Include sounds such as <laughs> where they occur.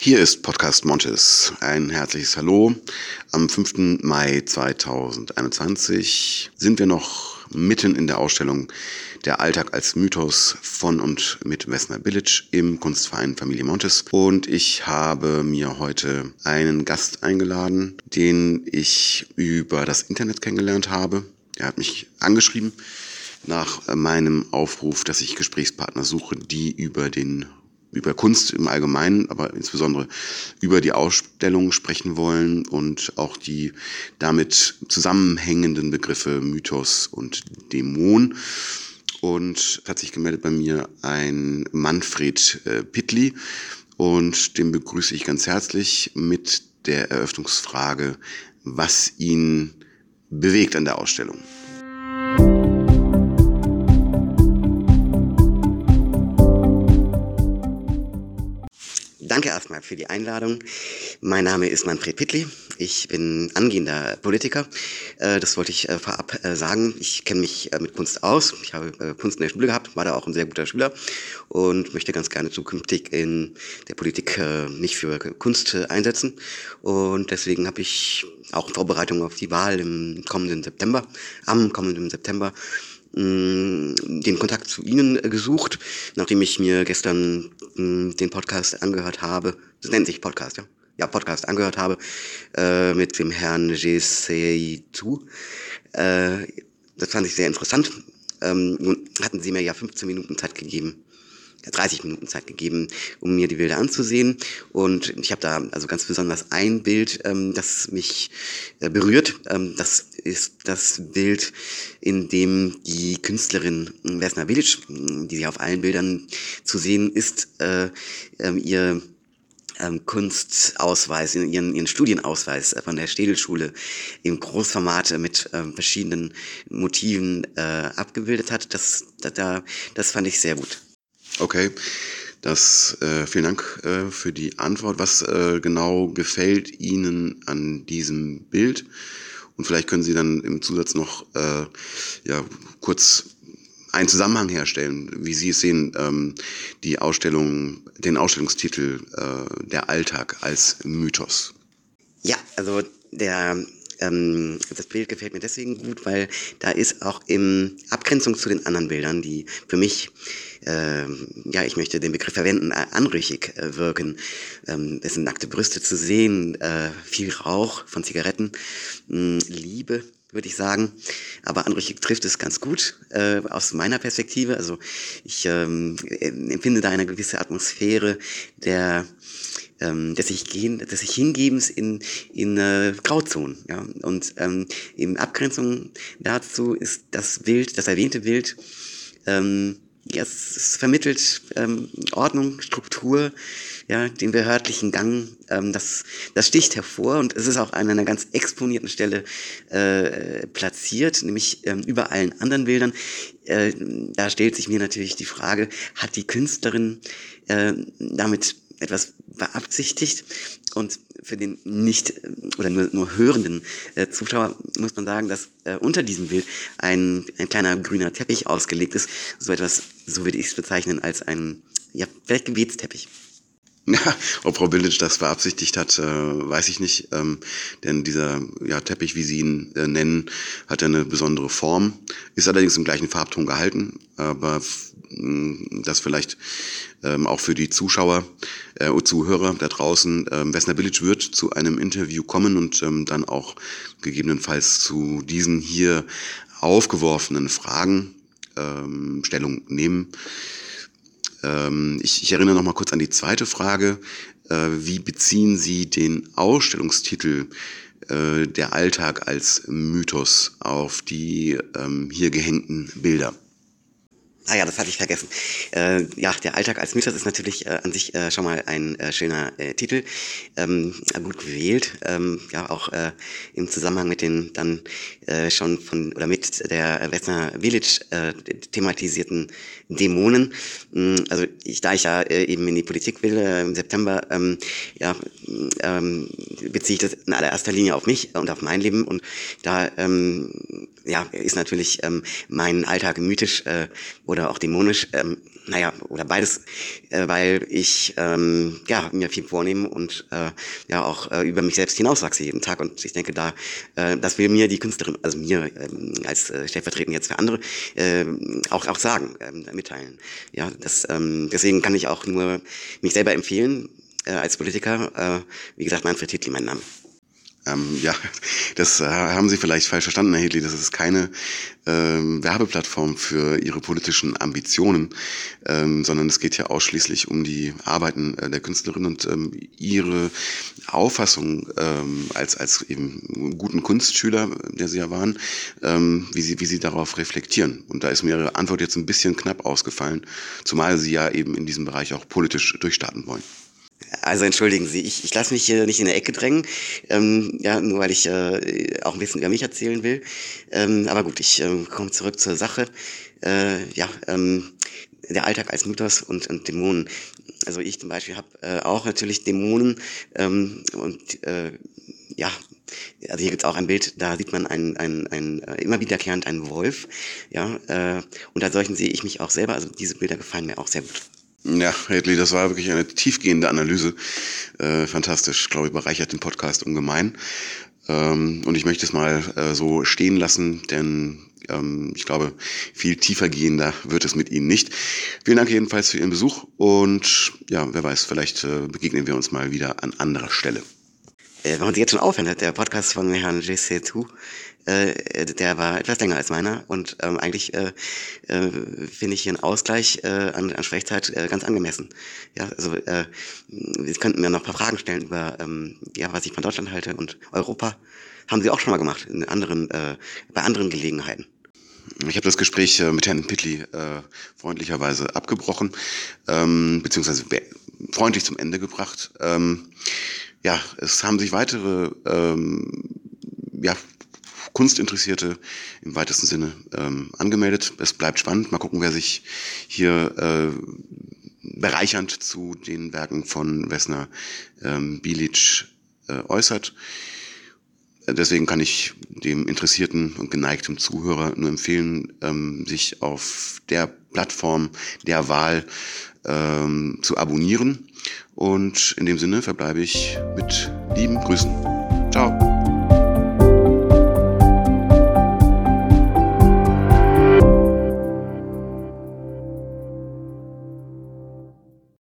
Hier ist Podcast Montes. Ein herzliches Hallo. Am 5. Mai 2021 sind wir noch mitten in der Ausstellung Der Alltag als Mythos von und mit Wessner Village im Kunstverein Familie Montes. Und ich habe mir heute einen Gast eingeladen, den ich über das Internet kennengelernt habe. Er hat mich angeschrieben nach meinem Aufruf, dass ich Gesprächspartner suche, die über den über Kunst im Allgemeinen, aber insbesondere über die Ausstellung sprechen wollen und auch die damit zusammenhängenden Begriffe Mythos und Dämon. Und hat sich gemeldet bei mir ein Manfred äh, Pittli und den begrüße ich ganz herzlich mit der Eröffnungsfrage, was ihn bewegt an der Ausstellung. Danke erstmal für die Einladung. Mein Name ist Manfred Pittli. Ich bin angehender Politiker. Äh, das wollte ich äh, vorab äh, sagen. Ich kenne mich mit Kunst aus. Ich habe Kunst in der Schule gehabt, war da auch ein sehr guter Schüler und möchte ganz gerne zukünftig in der Politik nicht für Kunst einsetzen. Und deswegen habe ich auch in Vorbereitung auf die Wahl im kommenden September, am kommenden September, den Kontakt zu Ihnen gesucht, nachdem ich mir gestern den Podcast angehört habe. Das nennt sich Podcast, ja? Ja, Podcast angehört habe äh, mit dem Herrn Jeseitu. Äh, das fand ich sehr interessant. Ähm, nun hatten Sie mir ja 15 Minuten Zeit gegeben, 30 Minuten Zeit gegeben, um mir die Bilder anzusehen. Und ich habe da also ganz besonders ein Bild, ähm, das mich äh, berührt. Ähm, das ist das Bild, in dem die Künstlerin Vesna Bilic, die sie auf allen Bildern zu sehen ist, äh, äh, ihr ähm, Kunstausweis, ihren, ihren Studienausweis von der Städelschule im Großformat mit ähm, verschiedenen Motiven äh, abgebildet hat. Das, da, das fand ich sehr gut. Okay, das, äh, vielen Dank äh, für die Antwort. Was äh, genau gefällt Ihnen an diesem Bild? Und vielleicht können Sie dann im Zusatz noch äh, ja, kurz einen Zusammenhang herstellen, wie Sie es sehen, ähm, die Ausstellung, den Ausstellungstitel äh, Der Alltag als Mythos. Ja, also der ähm, das Bild gefällt mir deswegen gut, weil da ist auch in Abgrenzung zu den anderen Bildern, die für mich, äh, ja, ich möchte den Begriff verwenden, anrüchig äh, wirken. Ähm, es sind nackte Brüste zu sehen, äh, viel Rauch von Zigaretten, mh, Liebe würde ich sagen. Aber anrüchig trifft es ganz gut äh, aus meiner Perspektive. Also ich ähm, empfinde da eine gewisse Atmosphäre der ähm, des sich gehen, des sich Hingebens in in äh, Grauzonen. Ja und ähm, in Abgrenzung dazu ist das Bild, das erwähnte Bild. Ähm, ja, es, vermittelt ähm, Ordnung, Struktur, ja, den behördlichen Gang. Ähm, das, das sticht hervor und es ist auch an einer ganz exponierten Stelle äh, platziert, nämlich ähm, über allen anderen Bildern. Äh, da stellt sich mir natürlich die Frage, hat die Künstlerin äh, damit etwas beabsichtigt. Und für den nicht oder nur, nur hörenden äh, Zuschauer muss man sagen, dass äh, unter diesem Bild ein, ein kleiner grüner Teppich ausgelegt ist. So etwas, so würde ich es bezeichnen, als ein, ja, vielleicht Gebetsteppich. <laughs> Ja, ob Frau Bildic das beabsichtigt hat, äh, weiß ich nicht. Ähm, denn dieser ja, Teppich, wie Sie ihn äh, nennen, hat ja eine besondere Form, ist allerdings im gleichen Farbton gehalten, aber das vielleicht ähm, auch für die Zuschauer äh, und Zuhörer da draußen. Ähm, Vesna Bilic wird zu einem Interview kommen und ähm, dann auch gegebenenfalls zu diesen hier aufgeworfenen Fragen ähm, Stellung nehmen. Ähm, ich, ich erinnere noch mal kurz an die zweite Frage. Äh, wie beziehen Sie den Ausstellungstitel äh, Der Alltag als Mythos auf die ähm, hier gehängten Bilder? Ah ja, das hatte ich vergessen. Äh, ja, der Alltag als Mythos ist natürlich äh, an sich äh, schon mal ein äh, schöner äh, Titel, ähm, gut gewählt. Ähm, ja, auch äh, im Zusammenhang mit den dann schon von oder mit der Westner Village thematisierten Dämonen. Ähm, also ich, da ich ja eben in die Politik will im September, ähm, ja, ähm, beziehe ich das in allererster Linie auf mich und auf mein Leben und da ähm, ja ist natürlich ähm, mein Alltag mythisch äh, oder auch dämonisch. Ähm, Naja, oder beides, äh, weil ich ähm, ja, mir viel vornehme und äh, ja auch äh, über mich selbst hinauswachse jeden Tag. Und ich denke, da äh, das will mir die Künstlerin, also mir ähm, als äh, stellvertretend jetzt für andere, äh, auch, auch sagen, äh, mitteilen. Ja, das, ähm, deswegen kann ich auch nur mich selber empfehlen äh, als Politiker. Äh, wie gesagt, Manfred Hitli, mein Name. Ähm, ja, das äh, haben Sie vielleicht falsch verstanden, Herr Hedley. Das ist keine ähm, Werbeplattform für Ihre politischen Ambitionen, ähm, sondern es geht ja ausschließlich um die Arbeiten äh, der Künstlerin und ähm, Ihre Auffassung ähm, als, als eben guten Kunstschüler, der Sie ja waren, ähm, wie, Sie, wie Sie darauf reflektieren. Und da ist mir Ihre Antwort jetzt ein bisschen knapp ausgefallen, zumal Sie ja eben in diesem Bereich auch politisch durchstarten wollen. Also entschuldigen Sie, ich, ich lasse mich hier nicht in der Ecke drängen, ähm, ja, nur weil ich äh, auch ein bisschen über mich erzählen will. Ähm, aber gut, ich äh, komme zurück zur Sache. Äh, ja, ähm, der Alltag als Mythos und, und Dämonen. Also ich zum Beispiel habe äh, auch natürlich Dämonen ähm, und äh, ja, also hier gibt es auch ein Bild, da sieht man ein, ein, ein, äh, immer wiederkehrend einen Wolf, ja, äh, unter solchen sehe ich mich auch selber, also diese Bilder gefallen mir auch sehr gut. Ja, Hedley, das war wirklich eine tiefgehende Analyse. Äh, fantastisch. Ich glaube, bereichert den Podcast ungemein. Ähm, und ich möchte es mal äh, so stehen lassen, denn ähm, ich glaube, viel tiefer gehender wird es mit Ihnen nicht. Vielen Dank jedenfalls für Ihren Besuch und ja, wer weiß, vielleicht äh, begegnen wir uns mal wieder an anderer Stelle. Äh, wenn man sich jetzt schon aufhört, der Podcast von Herrn JC2, äh, der war etwas länger als meiner und ähm, eigentlich äh, äh, finde ich hier einen Ausgleich äh, an, an Sprechzeit äh, ganz angemessen. Ja, also äh, Sie könnten mir noch ein paar Fragen stellen über ähm, ja, was ich von Deutschland halte und Europa. Haben Sie auch schon mal gemacht in anderen, äh, bei anderen Gelegenheiten. Ich habe das Gespräch äh, mit Herrn Pittli äh, freundlicherweise abgebrochen, ähm, beziehungsweise freundlich zum Ende gebracht. Ähm, ja, es haben sich weitere ähm, ja, Kunstinteressierte im weitesten Sinne ähm, angemeldet. Es bleibt spannend. Mal gucken, wer sich hier äh, bereichernd zu den Werken von Wessner ähm, Bilic äh, äußert. Deswegen kann ich dem interessierten und geneigten Zuhörer nur empfehlen, ähm, sich auf der Plattform der Wahl ähm, zu abonnieren. Und in dem Sinne verbleibe ich mit lieben Grüßen. Ciao.